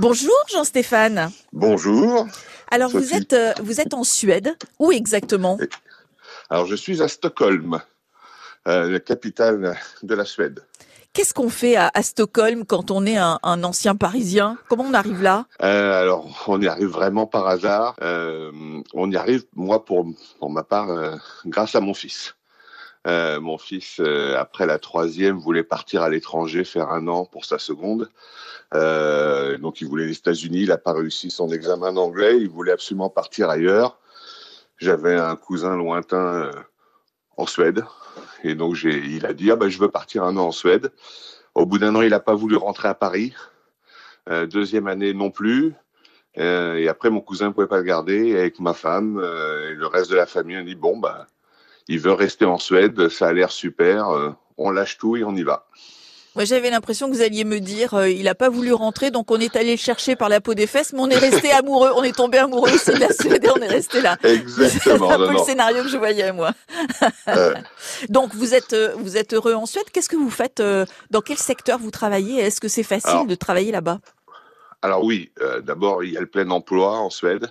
Bonjour Jean-Stéphane. Bonjour. Alors vous êtes euh, vous êtes en Suède. Où exactement? Alors je suis à Stockholm, euh, la capitale de la Suède. Qu'est-ce qu'on fait à, Stockholm quand on est un, ancien Parisien? Comment on arrive là? Euh, Alors, on y arrive vraiment par hasard. on y arrive, moi, pour, pour ma part, grâce à mon fils. Euh, mon fils, euh, après la troisième, voulait partir à l'étranger, faire un an pour sa seconde. Euh, donc il voulait les États-Unis, il n'a pas réussi son examen d'anglais, il voulait absolument partir ailleurs. J'avais un cousin lointain en Suède, et donc il a dit ah ben je veux partir un an en Suède. Au bout d'un an, il n'a pas voulu rentrer à Paris. deuxième année non plus. et après, mon cousin ne pouvait pas le garder. avec ma femme et le reste de la famille, on dit bon bah il veut rester en Suède, ça a l'air super, euh, on lâche tout et on y va. Moi, j'avais l'impression que vous alliez me dire, euh, il n'a pas voulu rentrer, donc on est allé le chercher par la peau des fesses, mais on est resté amoureux, on est tombé amoureux aussi de la Suède et on est resté là. Exactement. C'est un peu le scénario que je voyais moi. Euh. donc vous êtes vous êtes heureux en Suède. Qu'est-ce que vous faites Dans quel secteur vous travaillez? Est-ce que c'est facile de travailler là-bas? Alors oui, d'abord il y a le plein emploi en Suède,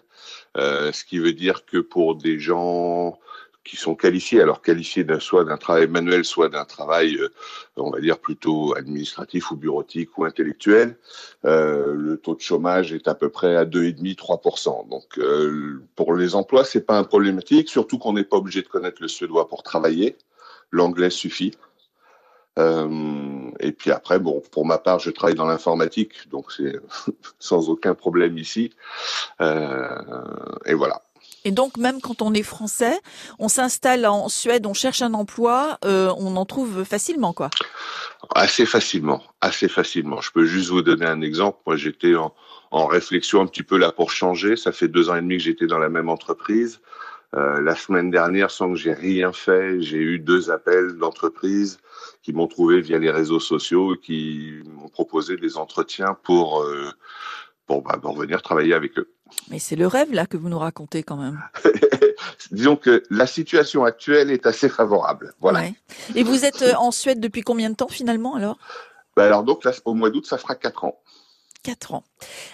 ce qui veut dire que pour des gens qui sont qualifiés, alors qualifiés soit d'un travail manuel, soit d'un travail, euh, on va dire plutôt administratif ou bureautique ou intellectuel, euh, le taux de chômage est à peu près à 2,5-3%. Donc euh, pour les emplois, c'est pas un problématique, surtout qu'on n'est pas obligé de connaître le suédois pour travailler. L'anglais suffit. Euh, et puis après, bon, pour ma part, je travaille dans l'informatique, donc c'est sans aucun problème ici. Euh, et voilà. Et donc, même quand on est français, on s'installe en Suède, on cherche un emploi, euh, on en trouve facilement, quoi. Assez facilement, assez facilement. Je peux juste vous donner un exemple. Moi, j'étais en, en, réflexion un petit peu là pour changer. Ça fait deux ans et demi que j'étais dans la même entreprise. Euh, la semaine dernière, sans que j'ai rien fait, j'ai eu deux appels d'entreprises qui m'ont trouvé via les réseaux sociaux, qui m'ont proposé des entretiens pour euh, pour, bah, pour venir travailler avec eux. Mais c'est le rêve là que vous nous racontez quand même. Disons que la situation actuelle est assez favorable. Voilà. Et vous êtes euh, en Suède depuis combien de temps finalement alors? Bah Alors donc là, au mois d'août, ça fera quatre ans. Quatre ans.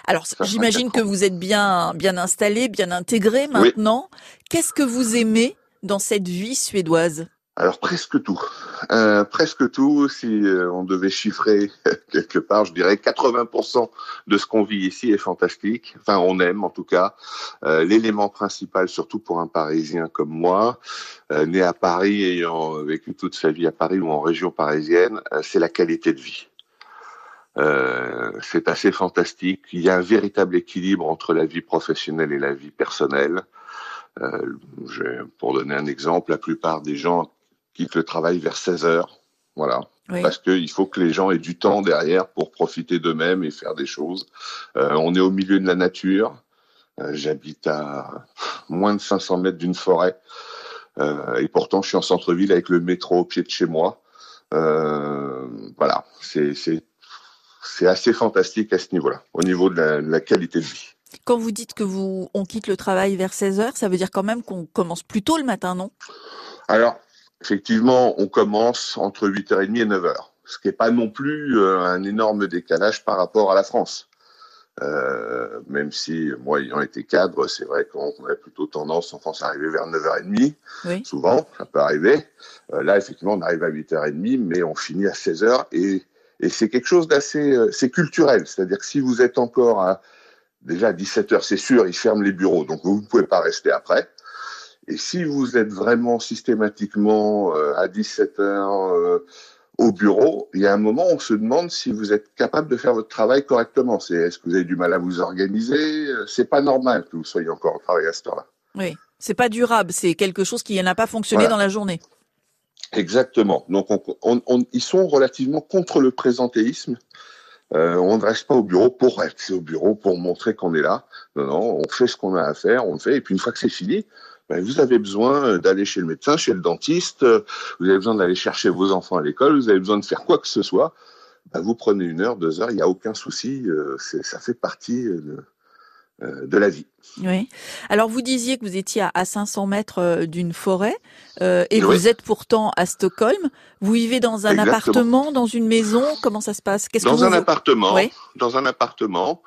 Alors j'imagine que vous êtes bien bien installé, bien intégré maintenant. Qu'est-ce que vous aimez dans cette vie suédoise? Alors presque tout, euh, presque tout. Si euh, on devait chiffrer quelque part, je dirais 80% de ce qu'on vit ici est fantastique. Enfin, on aime en tout cas. Euh, l'élément principal, surtout pour un Parisien comme moi, né à Paris, ayant vécu toute sa vie à Paris ou en région parisienne, c'est la qualité de vie. c'est assez fantastique. Il y a un véritable équilibre entre la vie professionnelle et la vie personnelle. Pour donner un exemple, la plupart des gens quittent le travail vers 16 heures. Voilà. Parce qu'il faut que les gens aient du temps derrière pour profiter d'eux-mêmes et faire des choses. Euh, on est au milieu de la nature. Euh, j'habite à moins de 500 mètres d'une forêt. Euh, et pourtant, je suis en centre-ville avec le métro au pied de chez moi. voilà, c'est c'est assez fantastique à ce niveau-là, au niveau de la, de la, qualité de vie. Quand vous dites que vous on quitte le travail vers 16 heures, ça veut dire quand même qu'on commence plus tôt le matin, non? Alors, effectivement, on commence entre 8h30 et 9h, ce qui n'est pas non plus euh, un énorme décalage par rapport à la France. Euh, même si, moi, ayant été cadre, c'est vrai qu'on a plutôt tendance en France à arriver vers 9h30, oui. souvent, ça peut arriver. Euh, là, effectivement, on arrive à 8h30, mais on finit à 16h, et, et c'est quelque chose d'assez... Euh, c'est culturel, c'est-à-dire que si vous êtes encore à... Déjà à 17h, c'est sûr, ils ferment les bureaux, donc vous ne pouvez pas rester après. Et si vous êtes vraiment systématiquement euh, à 17 heures euh, au bureau, il y a un moment où on se demande si vous êtes capable de faire votre travail correctement. C'est est-ce que vous avez du mal à vous organiser? C'est pas normal que vous soyez encore au travail à cette heure-là. Oui, c'est pas durable. C'est quelque chose qui n'a pas fonctionné dans la journée. Exactement. Donc, on, on, ils sont relativement contre le présentéisme. Euh, on ne reste pas au bureau pour rester au bureau, pour montrer qu'on est là. Non, non, on fait ce qu'on a à faire, on le fait. Et puis une fois que c'est fini, ben, vous avez besoin euh, d'aller chez le médecin, chez le dentiste, euh, vous avez besoin d'aller chercher vos enfants à l'école, vous avez besoin de faire quoi que ce soit, ben, vous prenez une heure, deux heures, il n'y a aucun souci, euh, ça fait partie de, de, la vie. Oui. Alors vous disiez que vous étiez à 500 mètres d'une forêt et vous êtes pourtant à Stockholm. Vous vivez dans un appartement, dans une maison Comment ça se passe? Dans un appartement. Dans un appartement.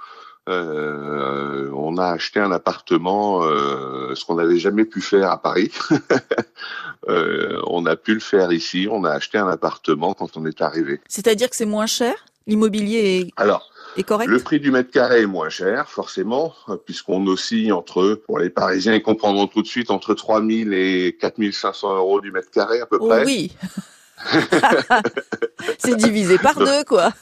Euh, on a acheté un appartement, euh, ce qu'on n'avait jamais pu faire à Paris. euh, on a pu le faire ici. On a acheté un appartement quand on est arrivé. C'est-à-dire que c'est moins cher? L'immobilier est, Alors, est correct? le prix du mètre carré est moins cher, forcément, puisqu'on oscille entre, pour les Parisiens, ils comprendront tout de suite, entre 3000 et 4500 euros du mètre carré à peu Oh près. oui C'est divisé par deux, quoi.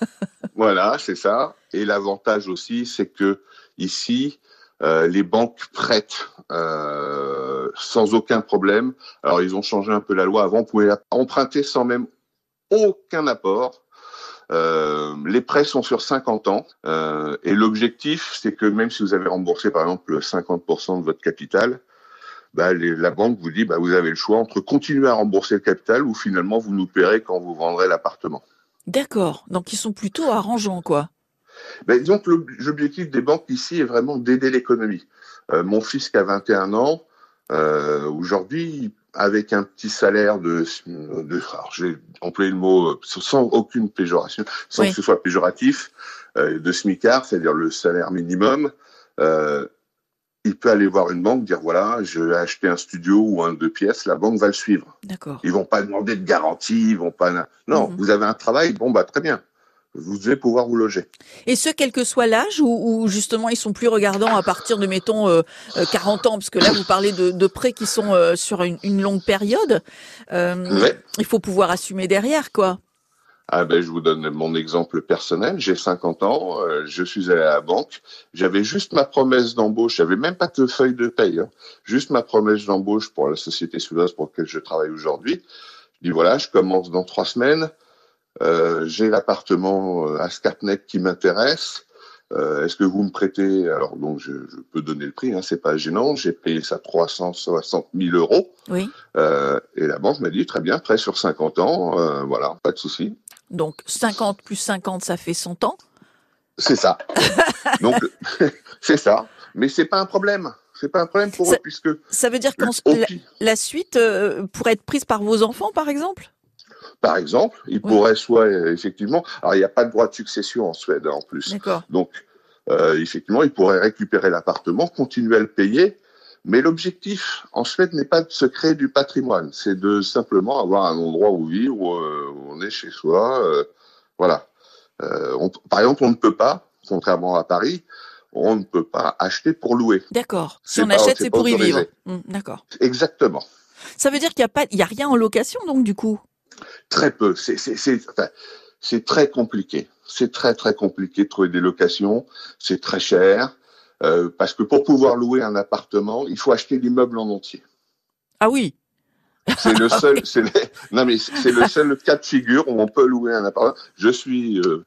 Voilà, c'est ça. Et l'avantage aussi, c'est que ici, euh, les banques prêtent euh, sans aucun problème. Alors, ils ont changé un peu la loi. Avant, on pouvait emprunter sans même aucun apport. Euh, les prêts sont sur 50 ans et l'objectif, c'est que même si vous avez remboursé par exemple 50% de votre capital, bah, les- la banque vous dit bah, vous avez le choix entre continuer à rembourser le capital ou finalement vous nous paierez quand vous vendrez l'appartement. D'accord. Donc ils sont plutôt arrangeants, quoi. Ben, l'ob- l'objectif des banques ici est vraiment d'aider l'économie. Euh, mon fils qui a 21 ans, euh, aujourd'hui, avec un petit salaire de, de alors, j'ai employé le mot euh, sans aucune péjoration, sans Oui. que ce soit péjoratif, euh, de SMICAR, c'est-à-dire le salaire minimum, il peut aller voir une banque, dire voilà, je vais acheter un studio ou un deux pièces, la banque va le suivre. D'accord. Ils vont pas demander de garantie, ils vont pas. Non, Mhm. vous avez un travail, bon bah très bien, vous devez pouvoir vous loger. Et ce, quel que soit l'âge, ou, ou justement ils sont plus regardants à partir de, mettons, euh, euh, 40 ans, parce que là vous parlez de, de prêts qui sont euh, sur une, une longue période. Euh, Ouais. Il faut pouvoir assumer derrière, quoi. Ah ben, je vous donne mon exemple personnel. J'ai 50 ans, euh, je suis allé à la banque. J'avais juste ma promesse d'embauche. J'avais même pas de feuille de paye. hein. Juste ma promesse d'embauche pour la société suédoise pour laquelle je travaille aujourd'hui. Je dis voilà, je commence dans trois semaines. Euh, J'ai l'appartement euh, à Skarpnec qui m'intéresse. Euh, Est-ce que vous me prêtez? Alors donc je, je peux donner le prix, hein, c'est pas gênant. J'ai payé ça 360 000 euros. Oui. Euh, et la banque m'a dit très bien, prêt sur 50 ans, euh, voilà, pas de souci. Donc 50 plus 50, ça fait 100 ans. C'est ça. Donc, c'est ça. Mais c'est pas un problème. C'est pas un problème pour Ça- eux puisque Ça veut dire qu'en au la, suite euh, pourrait être prise par vos enfants, par exemple? Par exemple, ils pourraient soit effectivement. Alors, il n'y a pas de droit de succession en Suède hein, en plus. D'accord. Donc, euh, effectivement, ils pourraient récupérer l'appartement, continuer à le payer. Mais l'objectif en Suède n'est pas de se créer du patrimoine, c'est de simplement avoir un endroit où vivre, où, euh, où on est chez soi. euh, voilà. Euh, on- par exemple, on ne peut pas, contrairement à Paris, on ne peut pas acheter pour louer. D'accord. Si on pas- achète, c'est pour y vivre. Hum, D'accord. Exactement. Ça veut dire qu'il n'y a pas, il y a rien en location, donc du coup? Très peu. Enfin, c'est très compliqué. C'est très très compliqué de trouver des locations. C'est très cher euh, parce que pour pouvoir louer un appartement, il faut acheter l'immeuble en entier. Ah oui. C'est le seul. c'est le- non mais c'est le seul cas de figure où on peut louer un appartement. Je suis euh,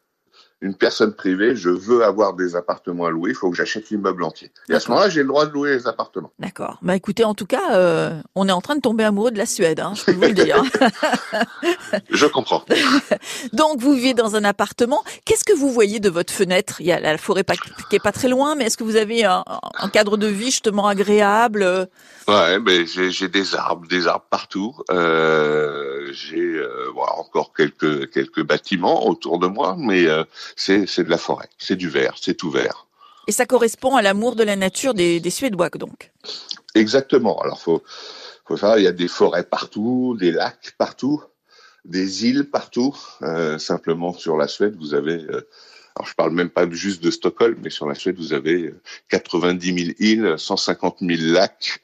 une personne privée. Je veux avoir des appartements à louer. Il faut que j'achète l'immeuble entier. Et à ce moment-là, j'ai le droit de louer les appartements. D'accord. Bah écoutez, en tout cas, euh, on est en train de tomber amoureux de la Suède, hein, je peux vous le dire. Je comprends. Donc vous vivez dans un appartement. Qu'est-ce que vous voyez de votre fenêtre? Il y a la forêt qui est pas très loin, mais est-ce que vous avez un, un cadre de vie justement agréable? Ouais, mais j'ai des arbres, des arbres partout. Euh, j'ai euh, encore quelques quelques bâtiments autour de moi, mais c'est de la forêt, c'est du vert, c'est tout vert. Et ça correspond à l'amour de la nature des, des Suédois, donc. Exactement. Alors faut faut savoir, il y a des forêts partout, des lacs partout, des îles partout. Euh, simplement sur la Suède, vous avez euh, alors je parle même pas juste de Stockholm, mais sur la Suède, vous avez euh, 90 000 îles, 150 000 lacs.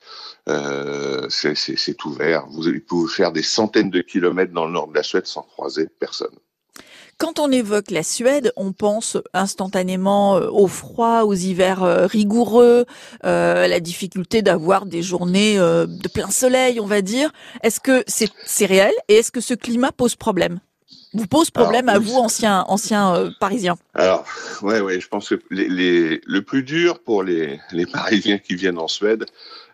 Euh, c'est ouvert. Vous pouvez faire des centaines de kilomètres dans le nord de la Suède sans croiser personne. Quand on évoque la Suède, on pense instantanément euh, au froid, aux hivers euh, rigoureux, euh, à la difficulté d'avoir des journées euh, de plein soleil, on va dire. Est-ce que c'est réel et est-ce que ce climat pose problème? Vous pose problème Alors, à vous, anciens anciens euh, Parisiens? Alors, ouais, ouais, je pense que les, les- le plus dur pour les, les Parisiens qui viennent en Suède,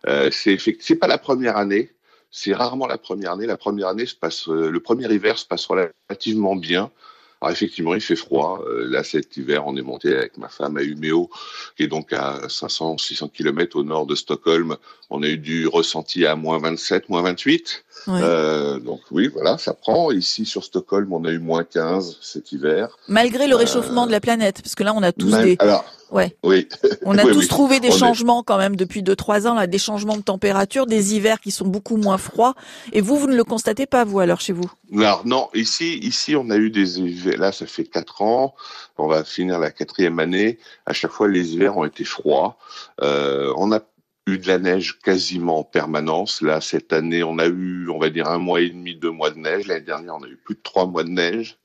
euh, c'est pas la première année. C'est rarement la première année. La première année se passe, euh, le premier hiver se passe relativement bien. Alors effectivement, il fait froid. Euh, là, cet hiver, on est monté avec ma femme à Umeå, qui est donc à 500, 600 kilomètres au nord de Stockholm. On a eu du ressenti à moins 27, moins 28. Ouais. Euh, donc oui, voilà, ça prend. Ici, sur Stockholm, on a eu moins 15 cet hiver. Malgré le réchauffement de la planète, parce que là, on a tous Même- des, alors, Ouais. Oui. On a Oui, tous oui. trouvé des On est- changements quand même depuis deux trois ans, là, des changements de température, des hivers qui sont beaucoup moins froids. Et vous, vous ne le constatez pas, vous, alors, chez vous? Alors non, ici, ici, on a eu des hivers. Là, ça fait quatre ans. On va finir la quatrième année. À chaque fois, les hivers ont été froids. Euh, on a eu de la neige quasiment en permanence. Là, cette année, on a eu, on va dire, un mois et demi, deux mois de neige. L'année dernière, on a eu plus de trois mois de neige.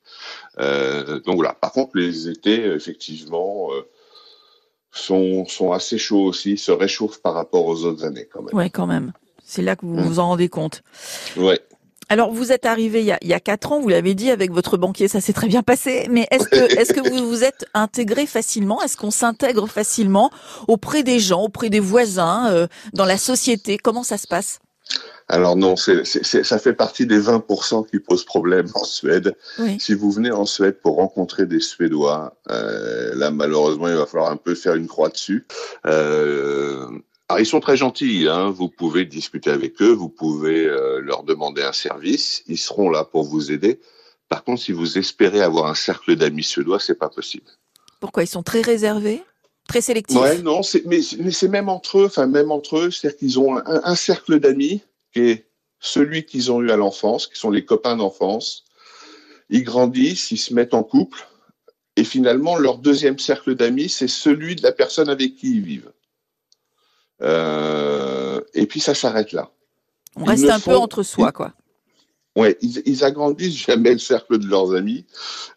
Euh, donc voilà. Par contre, les étés, effectivement, euh, sont, sont assez chauds aussi, se réchauffent par rapport aux autres années quand même. Ouais, quand même. C'est là que vous Mm. vous en rendez compte. Ouais. Alors, vous êtes arrivé il y a, il y a quatre ans, vous l'avez dit, avec votre banquier, ça s'est très bien passé. Mais est-ce que, est-ce que vous vous êtes intégré facilement? Est-ce qu'on s'intègre facilement auprès des gens, auprès des voisins, euh, dans la société? Comment ça se passe? Alors non, c'est, c'est- c'est- ça fait partie des 20% qui posent problème en Suède. Oui. Si vous venez en Suède pour rencontrer des Suédois, euh, là malheureusement il va falloir un peu faire une croix dessus. Euh, alors ils sont très gentils, hein. vous pouvez discuter avec eux, vous pouvez euh, leur demander un service, ils seront là pour vous aider. Par contre, si vous espérez avoir un cercle d'amis suédois, c'est pas possible. Pourquoi? Ils sont très réservés? Très sélectifs Ouais, non, mais, mais c'est même entre eux, enfin même entre eux, c'est-à-dire qu'ils ont un, un cercle d'amis qui est celui qu'ils ont eu à l'enfance, qui sont les copains d'enfance. Ils grandissent, ils se mettent en couple, et finalement leur deuxième cercle d'amis, c'est celui de la personne avec qui ils vivent. Euh, et puis ça s'arrête là. On Ils reste un peu entre soi, quoi. Ouais, ils, ils agrandissent jamais le cercle de leurs amis.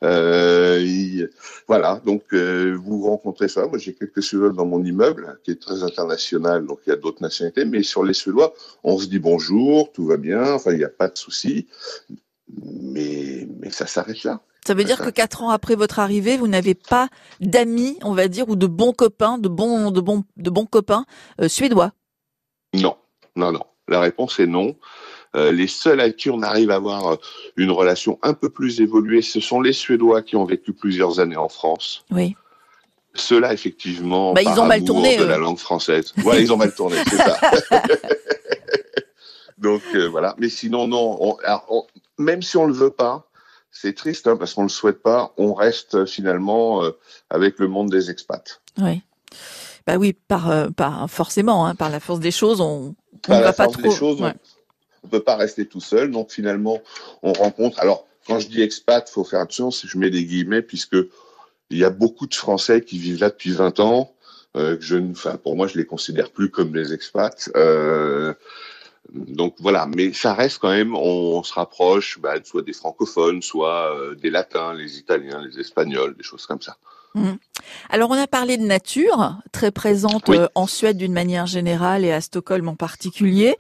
Euh, ils- voilà, donc euh, vous rencontrez ça. Moi, j'ai quelques Suédois dans mon immeuble, qui est très international, donc il y a d'autres nationalités. Mais sur les Suédois, on se dit bonjour, tout va bien, enfin il n'y a pas de souci. Mais mais ça s'arrête là. Ça veut dire que quatre ans après votre arrivée, vous n'avez pas d'amis, on va dire, ou de bons copains, de bons, de bons, de bons copains euh, suédois? Non, non, non. La réponse est non. Euh, les seuls avec qui on arrive à avoir euh, une relation un peu plus évoluée, ce sont les Suédois qui ont vécu plusieurs années en France. Oui. Ceux-là, effectivement, Bah, ils ont mal tourné, de eux. la langue française. Ouais, ils ont mal tourné, c'est ça. Donc euh, voilà. Mais sinon, non. on- alors, on- même si on le veut pas, c'est triste hein, parce qu'on le souhaite pas. On reste euh, finalement euh, avec le monde des expats. Oui. Bah oui, par, euh, par forcément, hein, par la force des choses, on, ne va pas force trop. des choses, ouais. on, on peut pas rester tout seul. Donc finalement, on rencontre. Alors quand je dis expat, faut faire attention. Si je mets des guillemets, puisque il y a beaucoup de Français qui vivent là depuis 20 ans. Euh, que je, enfin, pour moi, je les considère plus comme des expats. Euh, donc voilà, mais ça reste quand même, on, on se rapproche, bah, soit des francophones, soit euh, des latins, les italiens, les espagnols, des choses comme ça. Alors on a parlé de nature, très présente Oui. euh, en Suède d'une manière générale et à Stockholm en particulier.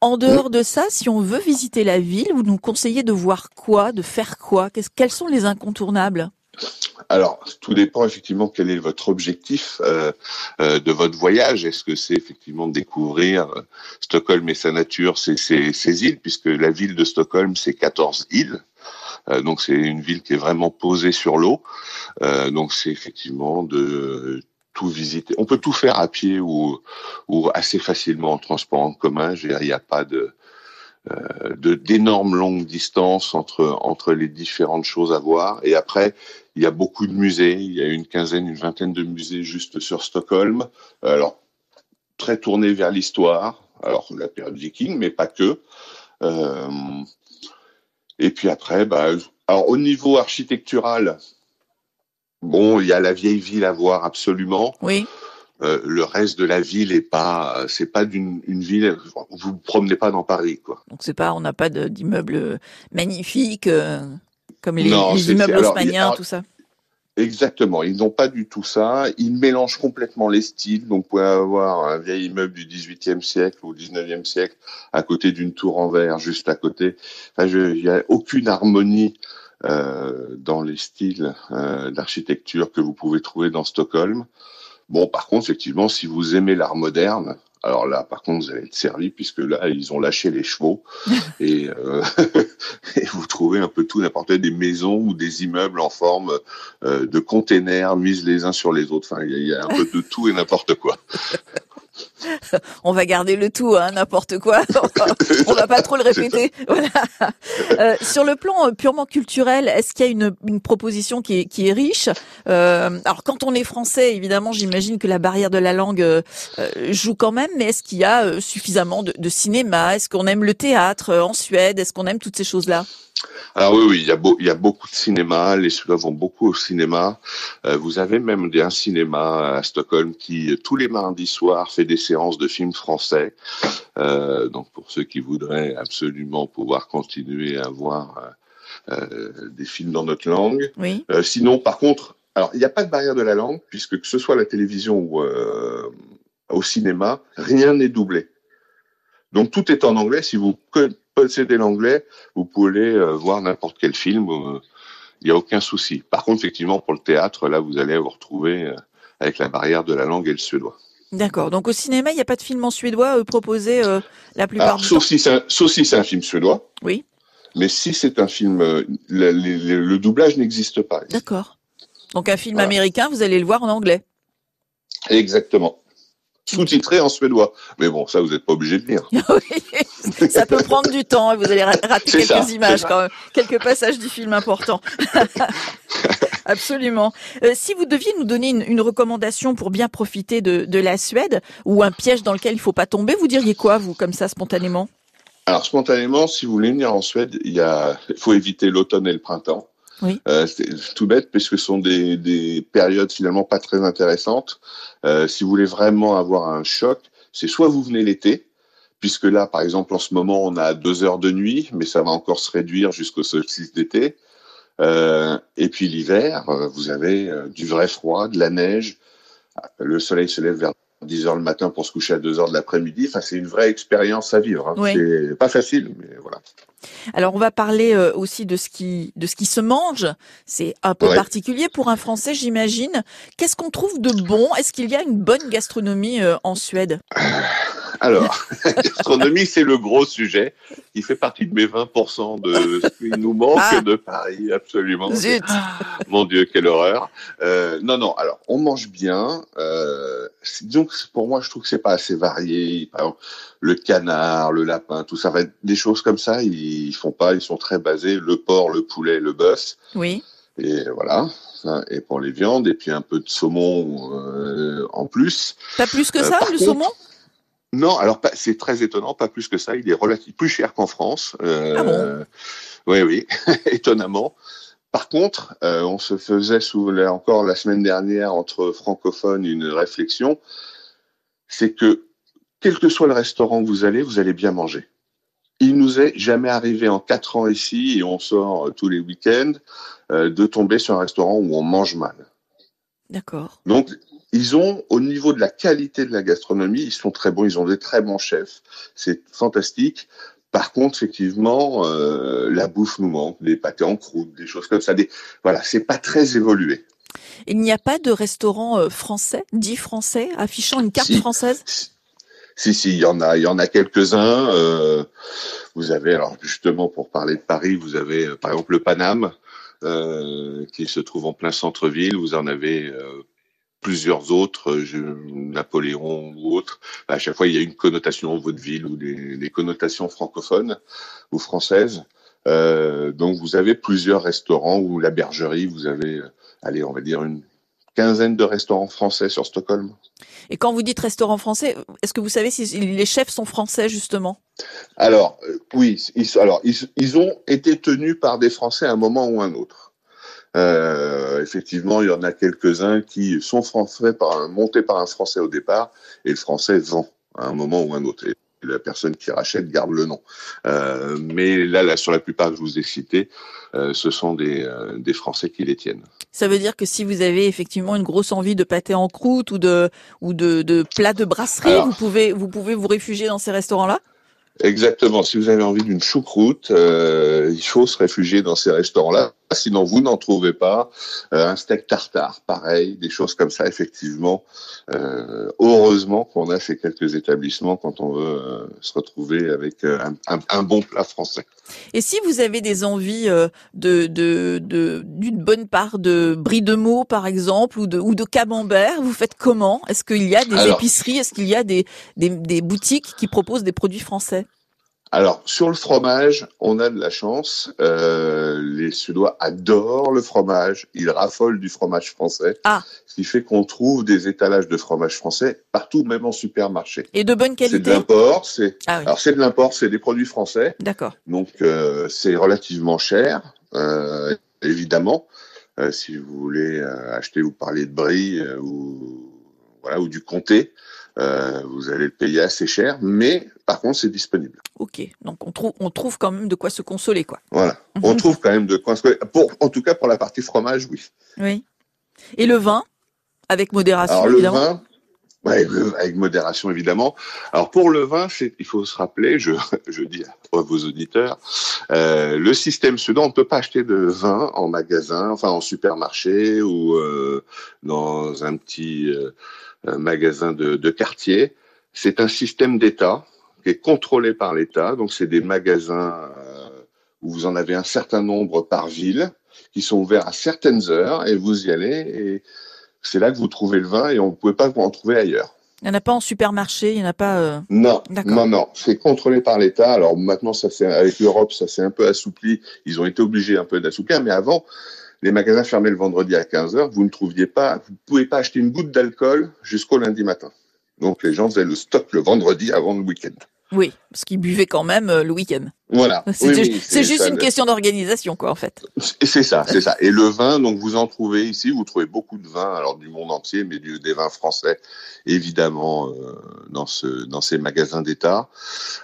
En dehors de ça, si on veut visiter la ville, vous nous conseillez de voir quoi, de faire quoi? Qu'est-ce- Quels sont les incontournables? Alors, tout dépend effectivement quel est votre objectif euh, euh, de votre voyage. Est-ce que c'est effectivement de découvrir euh, Stockholm et sa nature, ses îles, puisque la ville de Stockholm, c'est 14 îles. Euh, donc c'est une ville qui est vraiment posée sur l'eau. Euh, donc c'est effectivement de tout visiter. On peut tout faire à pied ou, ou assez facilement en transport en commun. Il n'y a pas de euh, de d'énormes longues distances entre entre les différentes choses à voir. Et après, il y a beaucoup de musées. Il y a une quinzaine, une vingtaine de musées juste sur Stockholm. Alors très tournés vers l'histoire. Alors la période viking, mais pas que. Et puis après, bah, alors au niveau architectural, bon, il y a la vieille ville à voir absolument. Oui. Euh, le reste de la ville est pas, c'est pas d'une une ville. Vous vous promenez pas dans Paris, quoi. Donc c'est pas, on n'a pas d'immeubles magnifiques euh, comme les, Non, les immeubles haussmanniens, tout ça. Exactement, ils n'ont pas du tout ça. Ils mélangent complètement les styles. Donc, vous pouvez avoir un vieil immeuble du 18e siècle ou 19e siècle à côté d'une tour en verre, juste à côté. Enfin, il n'y a aucune harmonie euh, dans les styles euh, d'architecture que vous pouvez trouver dans Stockholm. Bon, par contre, effectivement, si vous aimez l'art moderne, alors là, par contre, vous allez être servi puisque là, ils ont lâché les chevaux et, euh, et vous trouvez un peu tout, n'importe quel des maisons ou des immeubles en forme euh, de containers mis les uns sur les autres. Enfin, il y, a- il y a un peu de tout et n'importe quoi. on va garder le tout, hein, n'importe quoi. on va pas trop le répéter. Voilà. Euh, sur le plan euh, purement culturel, est-ce qu'il y a une, une proposition qui est, qui est riche? Euh, Alors, quand on est français, évidemment, j'imagine que la barrière de la langue euh, joue quand même. Mais est-ce qu'il y a suffisamment de, de cinéma? Est-ce qu'on aime le théâtre en Suède? Est-ce qu'on aime toutes ces choses-là? Alors oui, oui, il y, a il y a beaucoup de cinéma. Les Suédois vont beaucoup au cinéma. Euh, vous avez même un cinéma à Stockholm qui tous les mardis soirs fait des séances de films français. Euh, donc pour ceux qui voudraient absolument pouvoir continuer à voir euh, euh des films dans notre langue. Oui. Euh, sinon, par contre, alors il n'y a pas de barrière de la langue puisque que ce soit la télévision ou euh, au cinéma, rien n'est doublé. Donc tout est en anglais. Si vous possédez l'anglais, vous pouvez euh, voir n'importe quel film. Euh, il n'y a aucun souci. Par contre, effectivement, pour le théâtre, là, vous allez vous retrouver euh, avec la barrière de la langue et le suédois. D'accord. Donc au cinéma, il n'y a pas de film en suédois proposé la plupart Alors, du sauf temps. Si sauf si c'est un film suédois. Oui. Mais si c'est un film, le, le, le doublage n'existe pas. D'accord. Donc un film voilà. américain, vous allez le voir en anglais. Exactement sous-titré en suédois. Mais bon, ça, vous n'êtes pas obligé de lire. ça peut prendre du temps. Vous allez rater quelques ça, images quand même, quelques passages du film importants. Absolument. Euh, si vous deviez nous donner une, une recommandation pour bien profiter de, de, la Suède ou un piège dans lequel il faut pas tomber, vous diriez quoi, vous, comme ça, spontanément? Alors, spontanément, si vous voulez venir en Suède, il y a, il faut éviter l'automne et le printemps. Euh, c'est tout bête puisque ce sont des, des périodes finalement pas très intéressantes. Euh, si vous voulez vraiment avoir un choc, c'est soit vous venez l'été, puisque là, par exemple, en ce moment, on a deux heures de nuit, mais ça va encore se réduire jusqu'au solstice d'été. Euh, et puis l'hiver, vous avez du vrai froid, de la neige. Le soleil se lève vers 10 heures le matin pour se coucher à 2 heures de l'après-midi. Enfin, c'est une vraie expérience à vivre. Hein. Oui. C'est pas facile, mais voilà. Alors on va parler euh, aussi de ce qui de ce qui se mange. C'est un peu Ouais. particulier pour un Français, j'imagine. Qu'est-ce qu'on trouve de bon? Est-ce qu'il y a une bonne gastronomie euh, en Suède? Alors, gastronomie, c'est le gros sujet qui fait partie de mes 20% de ce qui nous manque Ah. de Paris, absolument. Zut Mon Dieu, quelle horreur. Euh, non, non, alors, on mange bien. Euh, que pour moi, je trouve que c'est pas assez varié. Par exemple, le canard, le lapin, tout ça, des choses comme ça, ils font pas, ils sont très basés. Le porc, le poulet, le bœuf. Oui. Et voilà. Ça, Et pour les viandes, et puis un peu de saumon euh, en plus. Pas plus que Euh, ça, le contre, saumon? Non, alors c'est très étonnant, pas plus que ça. Il est relativement plus cher qu'en France. Euh, Ah bon? Oui, oui, étonnamment. Par contre, euh, on se faisait sous, là, encore la semaine dernière entre francophones une réflexion, c'est que quel que soit le restaurant où vous allez, vous allez bien manger. Il nous est jamais arrivé en quatre ans ici, et on sort euh, tous les week-ends, euh, de tomber sur un restaurant où on mange mal. D'accord. Donc, ils ont, au niveau de la qualité de la gastronomie, ils sont très bons, ils ont des très bons chefs, c'est fantastique. Par contre, effectivement, euh, la bouffe nous manque, des pâtés en croûte, des choses comme ça. Des, voilà, c'est pas très évolué. Il n'y a pas de restaurant euh, français, dit français, affichant une carte Si. française? Si, si, il y en a, il y en a quelques-uns. Euh, vous avez, alors justement, pour parler de Paris, vous avez euh, par exemple le Paname, euh, qui se trouve en plein centre-ville. Vous en avez euh, plusieurs autres, euh, je- Napoléon ou autres. À chaque fois, il y a une connotation vaudeville ou des, des connotations francophones ou françaises. Euh, donc, vous avez plusieurs restaurants ou la bergerie. Vous avez, euh, allez, on va dire une quinzaine de restaurants français sur Stockholm. Et quand vous dites restaurant français, est-ce que vous savez si les chefs sont français, justement? Alors, euh, oui, ils, alors, ils, ils ont été tenus par des Français à un moment ou un autre. Euh, effectivement, il y en a quelques-uns qui sont français par un, montés par un Français au départ, et le Français vend à un moment ou un autre. Et la personne qui rachète garde le nom. Euh, mais là, là, sur la plupart que je vous ai cités, euh, ce sont des, euh, des Français qui les tiennent. Ça veut dire que si vous avez effectivement une grosse envie de pâté en croûte ou de ou de, de plats de brasserie, Alors. vous pouvez vous pouvez vous réfugier dans ces restaurants-là? Exactement. Si vous avez envie d'une choucroute, euh, il faut se réfugier dans ces restaurants-là. Sinon vous n'en trouvez pas. un steak tartare, pareil, des choses comme ça, effectivement. heureusement qu'on a ces quelques établissements quand on veut se retrouver avec un, un, bon plat français. Et si vous avez des envies de d'une de, d'une bonne part de brie de mots, par exemple, ou de, ou de camembert, vous faites comment? Est-ce qu'il y a des épiceries? Est-ce qu'il y a des, des, des boutiques qui proposent des produits français? Alors sur le fromage, on a de la chance. Euh, les Suédois adorent le fromage. Ils raffolent du fromage français. Ah. Ce qui fait qu'on trouve des étalages de fromage français partout, même en supermarché. Et de bonne qualité. C'est de l'import. C'est ah alors c'est de l'import, c'est des produits français. D'accord. Donc euh, c'est relativement cher, euh, évidemment. Si vous voulez acheter ou parler de brie ou voilà ou du comté, vous allez le payer assez cher, mais par contre, c'est disponible. Ok, donc on trouve, on trouve quand même de quoi se consoler, quoi. Voilà, on trouve quand même de quoi se consoler. Pour, en tout cas, pour la partie fromage, oui. Oui. Et le vin, avec modération, Alors, évidemment. Le vin, Avec modération évidemment. Alors pour le vin, il faut se rappeler, je, dis à vos auditeurs, euh, le système suédois, on ne peut pas acheter de vin en magasin, enfin en supermarché ou euh, dans un petit euh, magasin de, de quartier. C'est un système d'État qui est contrôlé par l'État. Donc c'est des magasins où vous en avez un certain nombre par ville qui sont ouverts à certaines heures et vous y allez et c'est là que vous trouvez le vin et on ne pouvait pas en trouver ailleurs. Il n'y en a pas en supermarché, il n'y en a pas. Euh... Non, non, non. C'est contrôlé par l'État. Alors maintenant, ça avec l'Europe, ça s'est un peu assoupli. Ils ont été obligés un peu d'assouplir, mais avant, les magasins fermaient le vendredi à 15 h Vous ne trouviez pas, vous ne pouvez pas acheter une goutte d'alcool jusqu'au lundi matin. Donc les gens faisaient le stock le vendredi avant le week-end. Oui, parce qu'ils buvaient quand même euh, le week-end. Voilà. C'est juste une question d'organisation, quoi, en fait. C'est ça, c'est ça. Et le vin, donc vous en trouvez ici, vous trouvez beaucoup de vins, alors du monde entier, mais du, des vins français, évidemment, euh, dans ce, dans ces magasins d'État.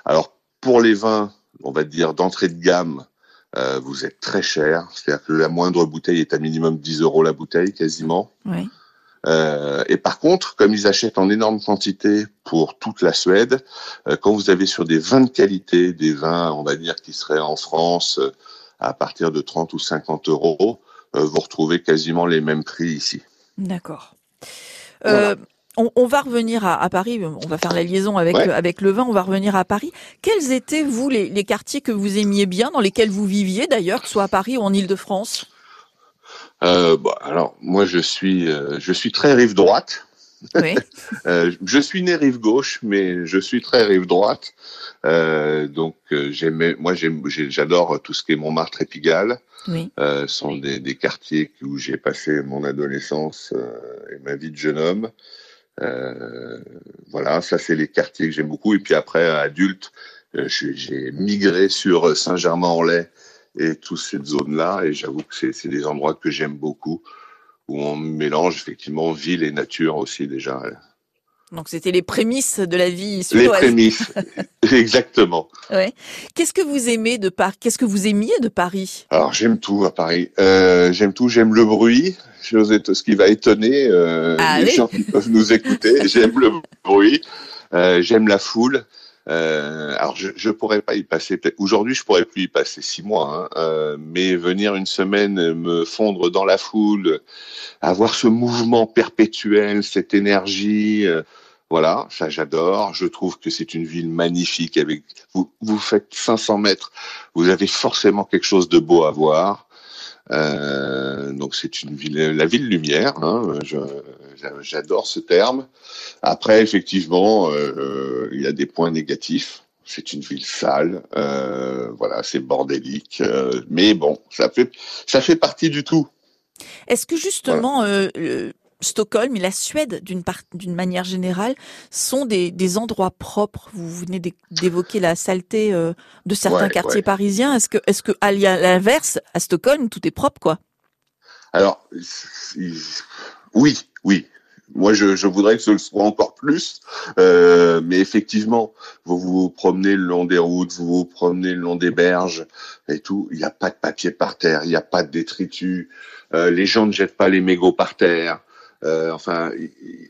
Alors pour les vins, on va dire d'entrée de gamme, euh, vous êtes très cher. C'est-à-dire que la moindre bouteille est à minimum 10 euros la bouteille, quasiment. Oui. Euh, et par contre, comme ils achètent en énorme quantité pour toute la Suède, euh, quand vous avez sur des vins de qualité, des vins, on va dire, qui seraient en France euh, à partir de 30 ou 50 euros, vous retrouvez quasiment les mêmes prix ici. D'accord. On, va revenir à, Paris, on va faire la liaison avec, avec le vin, on va revenir à Paris. Quels étaient, vous, les, les quartiers que vous aimiez bien, dans lesquels vous viviez d'ailleurs, que ce soit à Paris ou en Ile-de-France euh, bon, alors moi je suis euh, je suis très rive droite. Oui. euh, je suis né rive gauche, mais je suis très rive droite. Donc j'aimais, moi j'adore tout ce qui est Montmartre et Pigalle. Oui. Sont des, des quartiers où j'ai passé mon adolescence et ma vie de jeune homme. voilà, ça c'est les quartiers que j'aime beaucoup. Et puis après, adulte, j'ai migré sur Saint-Germain-en-Laye et toutes ces zones-là. Et j'avoue que c'est des endroits que j'aime beaucoup, où on mélange effectivement ville et nature aussi déjà. Donc c'était les prémices de la vie suédoise. Les prémices, exactement. Ouais. Qu'est-ce que vous aimez de Paris Qu'est-ce que vous aimiez de Paris? Alors j'aime tout à Paris. Euh, j'aime tout. J'aime le bruit. Ce qui va étonner euh, ah les gens qui peuvent nous écouter. j'aime le bruit. Euh, j'aime la foule. Euh, alors je, je pourrais pas y passer aujourd'hui je pourrais plus y passer six mois, hein, euh, mais venir une semaine me fondre dans la foule, avoir ce mouvement perpétuel, cette énergie, euh, voilà, ça j'adore. Je trouve que c'est une ville magnifique. Avec vous, vous faites 500 mètres, vous avez forcément quelque chose de beau à voir. Euh, donc c'est une ville, la ville lumière. Hein, J'adore ce terme. Après, effectivement, euh, il y a des points négatifs. C'est une ville sale, euh, voilà, c'est bordélique, mais bon, ça fait ça fait partie du tout. Est-ce que justement Stockholm et la Suède, d'une d'une manière générale, sont des, des endroits propres. Vous venez d'évoquer la saleté euh, de certains quartiers parisiens. Est-ce que, est-ce que à l'inverse, à Stockholm, tout est propre, quoi? Alors, oui, oui. Moi, je, je, voudrais que ce soit encore plus, euh, mais effectivement, vous vous promenez le long des routes, vous vous promenez le long des berges et tout. Il n'y a pas de papier par terre, il n'y a pas de détritus. Euh, les gens ne jettent pas les mégots par terre. Euh, enfin,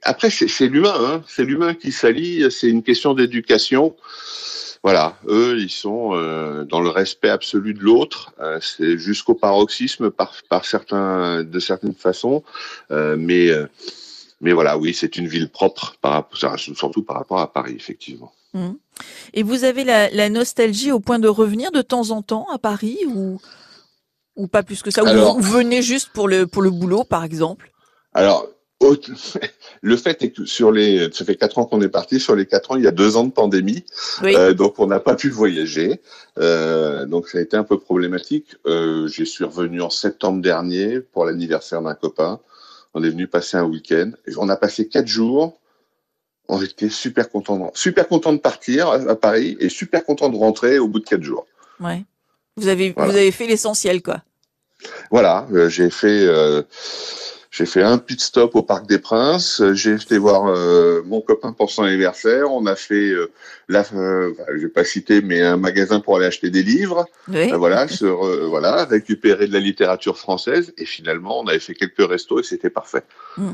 après, c'est l'humain, hein, c'est l'humain qui s'allie, c'est une question d'éducation. Voilà, eux, ils sont euh, dans le respect absolu de l'autre. Euh, c'est jusqu'au paroxysme par, par certains, de certaines façons. Mais, mais voilà, oui, c'est une ville propre, par, surtout par rapport à Paris, effectivement. Mmh. Et vous avez la, la, nostalgie au point de revenir de temps en temps à Paris ou, ou pas plus que ça? Ou vous venez juste pour le, pour le boulot, par exemple? Alors, le fait est que sur les, ça fait quatre ans qu'on est parti. Sur les quatre ans, il y a deux ans de pandémie, euh, donc on n'a pas pu voyager. Euh, donc ça a été un peu problématique. Euh, J'y suis revenu en septembre dernier pour l'anniversaire d'un copain. On est venu passer un week-end. On a passé quatre jours. On était super content, super content de partir à Paris et super content de rentrer au bout de quatre jours. Ouais. Vous avez, vous avez fait l'essentiel, quoi. Voilà, euh, j'ai fait. Euh, j'ai fait un pit stop au Parc des Princes. J'ai été voir euh, mon copain pour son anniversaire. On a fait, euh, la, euh, je vais pas citer, mais un magasin pour aller acheter des livres. Oui. Euh, voilà, voilà, récupérer de la littérature française. Et finalement, on avait fait quelques restos et c'était parfait. Mmh.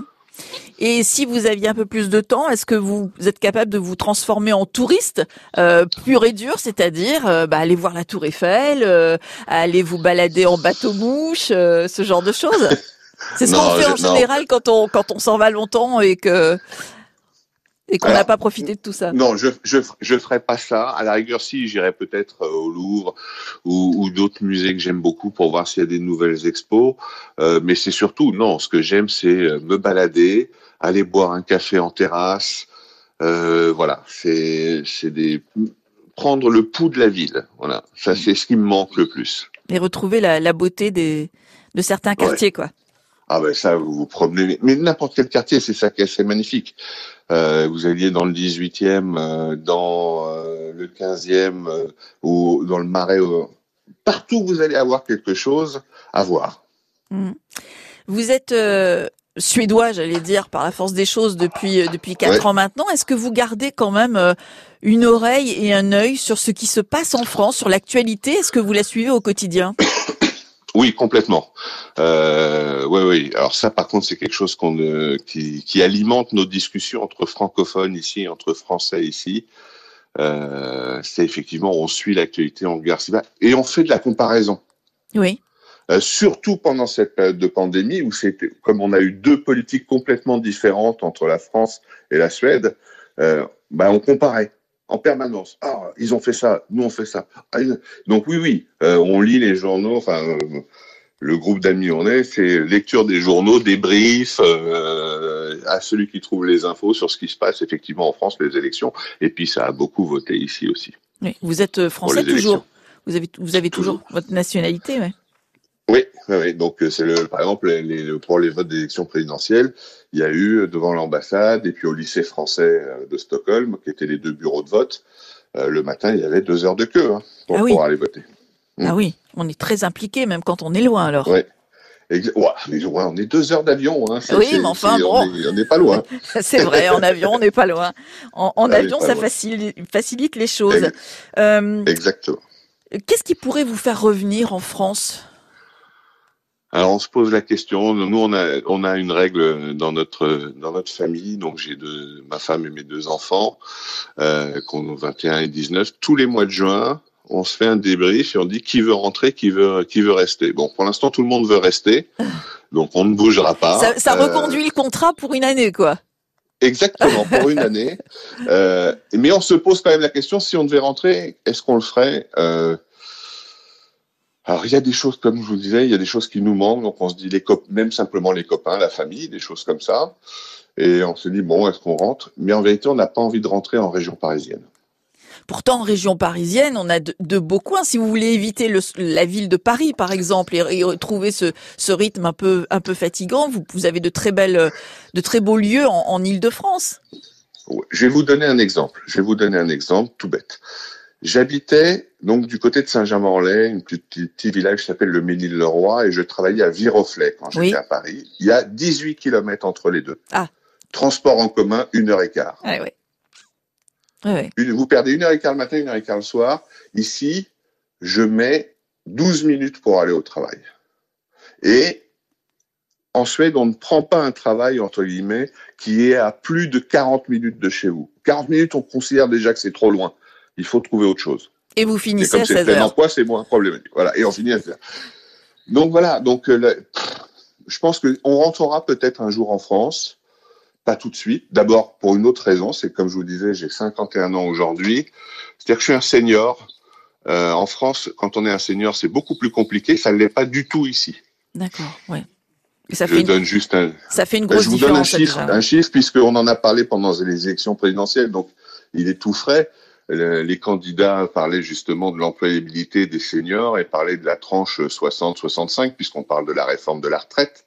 Et si vous aviez un peu plus de temps, est-ce que vous êtes capable de vous transformer en touriste euh, pur et dur, c'est-à-dire bah, aller voir la Tour Eiffel, aller vous balader en bateau-mouche, ce genre de choses? C'est ce qu'on fait en général quand on quand on s'en va longtemps et que et qu'on n'a pas profité de tout ça. Non, je je je ferai pas ça. À la rigueur, si j'irai peut-être euh, au Louvre ou, ou d'autres musées que j'aime beaucoup pour voir s'il y a des nouvelles expos. Euh, mais c'est surtout non. Ce que j'aime, c'est euh, me balader, aller boire un café en terrasse. Euh, voilà, c'est c'est des prendre le pouls de la ville. Voilà, ça c'est ce qui me manque le plus. Et retrouver la, la beauté des de certains quartiers, quoi. Ah ben ça, vous vous promenez, mais n'importe quel quartier, c'est ça qui est magnifique. Euh, vous alliez dans le 18e, euh, dans euh, le 15e euh, ou dans le Marais, partout vous allez avoir quelque chose à voir. Mmh. Vous êtes suédois, j'allais dire, par la force des choses depuis depuis quatre ans maintenant. Est-ce que vous gardez quand même une oreille et un œil sur ce qui se passe en France, sur l'actualité? Est-ce que vous la suivez au quotidien? Oui, complètement. Euh, oui, oui. Alors ça, par contre, c'est quelque chose qu'on euh, qui, qui, alimente nos discussions entre francophones ici, entre français ici. Euh, c'est effectivement, on suit l'actualité, on regarde et on fait de la comparaison. Oui. Euh, surtout pendant cette période de pandémie où c'était, comme on a eu deux politiques complètement différentes entre la France et la Suède, euh, bah, on comparait en permanence. Ah, ils ont fait ça, nous on fait ça. Ah, donc oui, oui, euh, on lit les journaux. Enfin, euh, le groupe d'amis on est, c'est lecture des journaux, débrief euh, à celui qui trouve les infos sur ce qui se passe effectivement en France, les élections. Et puis ça a beaucoup voté ici aussi. Oui, vous êtes français toujours. Vous avez vous avez toujours, votre nationalité, ouais. Oui, oui, donc c'est le, par exemple, les, pour les votes d'élection présidentielle, il y a eu devant l'ambassade et puis au lycée français euh, de Stockholm, qui étaient les deux bureaux de vote, euh, le matin, il y avait deux heures de queue hein, pour, ah aller voter. Ah oui, on est très impliqué, même quand on est loin alors. Oui. on est deux heures d'avion. Hein. Oui, mais enfin, bon. On n'est pas loin. c'est vrai, en avion, on n'est pas loin. En, avion, ça facilite, facilite, les choses. Euh, Exactement. Qu'est-ce qui pourrait vous faire revenir en France? Alors on se pose la question. Nous on a on a une règle dans notre dans notre famille. Donc j'ai deux ma femme et mes deux enfants euh, qui ont 21 et 19. Tous les mois de juin, on se fait un débrief et on dit qui veut rentrer, qui veut qui veut rester. Bon pour l'instant tout le monde veut rester, donc on ne bougera pas. Ça, ça reconduit le contrat pour une année quoi. Exactement, pour une année. Euh, mais on se pose quand même la question, si on devait rentrer, est-ce qu'on le ferait? Euh, alors il y a des choses, comme je vous disais, il y a des choses qui nous manquent, donc on se dit les même simplement les copains, la famille, des choses comme ça, et on se dit bon, est-ce qu'on rentre? Mais en vérité, on n'a pas envie de rentrer en région parisienne. Pourtant, en région parisienne, on a de, beaux coins. Si vous voulez éviter le, la ville de Paris, par exemple, et, trouver ce, ce, rythme un peu, un peu fatigant, vous, vous, avez de très belles, de très beaux lieux en, en Île-de-France. Je vais vous donner un exemple. Je vais vous donner un exemple tout bête. J'habitais donc du côté de Saint-Germain-en-Laye, un petit, petit, village qui s'appelle le Ménil-le-Roi, et je travaillais à Viroflay quand j'étais à Paris. Il y a 18 kilomètres entre les deux. Ah. Transport en commun, une heure et quart. Ah, oui. Ah, vous perdez une heure et quart le matin, une heure et quart le soir. Ici, je mets 12 minutes pour aller au travail. Et en Suède, on ne prend pas un travail, entre guillemets, qui est à plus de 40 minutes de chez vous. 40 minutes, on considère déjà que c'est trop loin. Il faut trouver autre chose. Et vous finissez et à 16 heures. emploi, c'est moins problématique. Voilà, et on finit à 16 heures. Donc voilà, donc euh, je pense qu'on rentrera peut-être un jour en France, pas tout de suite. D'abord pour une autre raison, c'est comme je vous disais, j'ai 51 ans aujourd'hui, c'est-à-dire que je suis un senior. Euh, en France, quand on est un senior, c'est beaucoup plus compliqué. Ça ne l'est pas du tout ici. D'accord, ouais. ça je fait donne juste un. Ça fait une grosse je vous donne un chiffre, un chiffre puisqu'on en a parlé pendant les élections présidentielles, donc il est tout frais les candidats parlaient justement de l'employabilité des seniors et parlaient de la tranche 60-65 puisqu'on parle de la réforme de la retraite,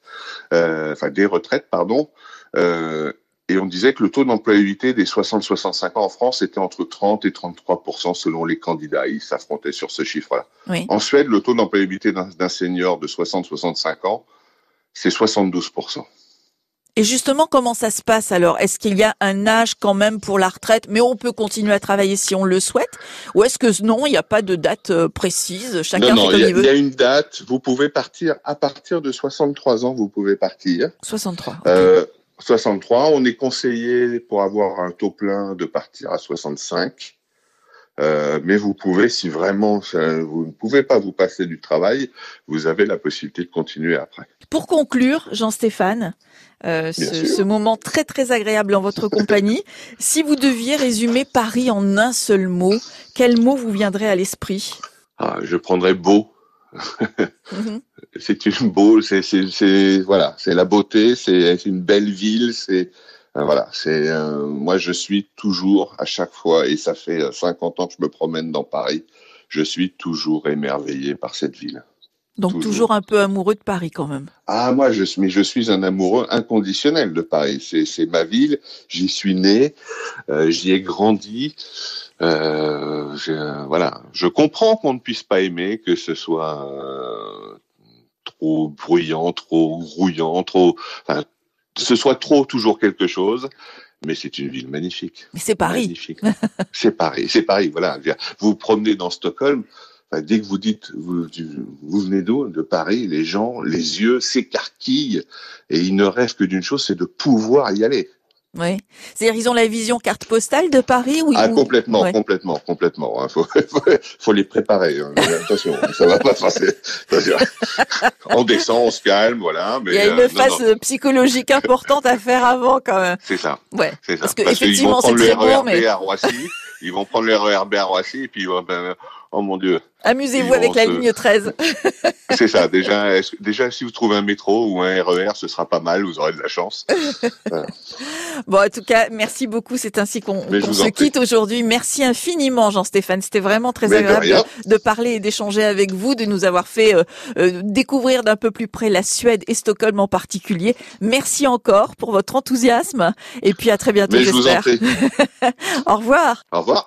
euh, enfin des retraites, pardon. Euh, et on disait que le taux d'employabilité des 60-65 ans en France était entre 30 et 33% selon les candidats. Ils s'affrontaient sur ce chiffre-là. En Suède, le taux d'employabilité d'un senior de 60-65 ans, c'est 72 et justement, comment ça se passe alors? Est-ce qu'il y a un âge quand même pour la retraite, mais on peut continuer à travailler si on le souhaite? Ou est-ce que non, il n'y a pas de date euh, précise? Chacun non, non, il y, a une date. Vous pouvez partir à partir de 63 ans. Vous pouvez partir. 63. Euh, 63. On est conseillé pour avoir un taux plein de partir à 65. Euh, mais vous pouvez, si vraiment vous ne pouvez pas vous passer du travail, vous avez la possibilité de continuer après. Pour conclure, Jean-Stéphane, euh, ce, ce, moment très très agréable en votre compagnie, si vous deviez résumer Paris en un seul mot, quel mot vous viendrait à l'esprit? Ah, Je prendrais beau. Mhm. C'est une beau, c'est voilà, c'est la beauté, c'est une belle ville, c'est voilà, c'est euh, moi je suis toujours à chaque fois et ça fait 50 ans que je me promène dans Paris, je suis toujours émerveillé par cette ville. Donc toujours. un peu amoureux de Paris quand même. Ah moi je mais je suis un amoureux inconditionnel de Paris. C'est c'est ma ville. J'y suis né, euh, j'y ai grandi. Euh, voilà, je comprends qu'on ne puisse pas aimer, que ce soit trop bruyant, trop grouillant, trop, enfin, ce soit trop toujours quelque chose. Mais c'est une ville magnifique. Mais c'est Paris. c'est Paris, c'est Paris. Voilà. Vous vous promenez dans Stockholm, dès que vous dites, vous, vous venez d'où? De Paris, les gens, les yeux s'écarquillent et ils ne rêvent que d'une chose, c'est de pouvoir y aller. Oui. C'est-à-dire ils ont la vision carte postale de Paris ou Ah complètement, complètement, complètement. Il hein. faut, faut, les préparer. Hein. Attention, ça va pas passer. on descend, on se calme, voilà. Mais, Il y a une euh, phase psychologique importante à faire avant quand même. C'est ça. Ouais. C'est ça. Parce que effectivement c'est très beau, mais à Roissy, ils vont prendre le RERB à Roissy et puis ben, oh mon dieu. Amusez-vous avec la ligne 13. C'est ça. Déjà, déjà, si vous trouvez un métro ou un RER, ce sera pas mal. Vous aurez de la chance. Bon, en tout cas, merci beaucoup. C'est ainsi qu'on se quitte aujourd'hui. Merci infiniment, Jean-Stéphane. C'était vraiment très agréable de, parler et d'échanger avec vous, de nous avoir fait euh, euh, découvrir d'un peu plus près la Suède et Stockholm en particulier. Merci encore pour votre enthousiasme. Et puis à très bientôt, j'espère. Au revoir. Au revoir.